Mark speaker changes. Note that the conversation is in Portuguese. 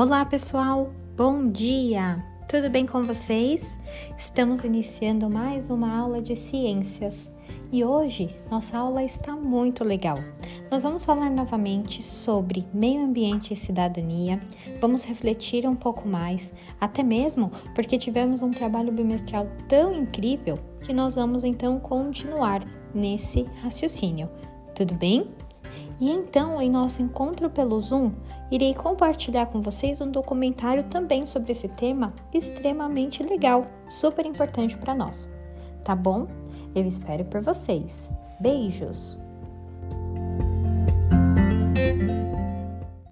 Speaker 1: Olá, pessoal! Bom dia! Tudo bem com vocês? Estamos iniciando mais uma aula de ciências e hoje nossa aula está muito legal. Nós vamos falar novamente sobre meio ambiente e cidadania, vamos refletir um pouco mais, até mesmo porque tivemos um trabalho bimestral tão incrível que nós vamos então continuar nesse raciocínio. Tudo bem? E então, em nosso encontro pelo Zoom, irei compartilhar com vocês um documentário também sobre esse tema extremamente legal, super importante para nós. Tá bom? Eu espero por vocês. Beijos!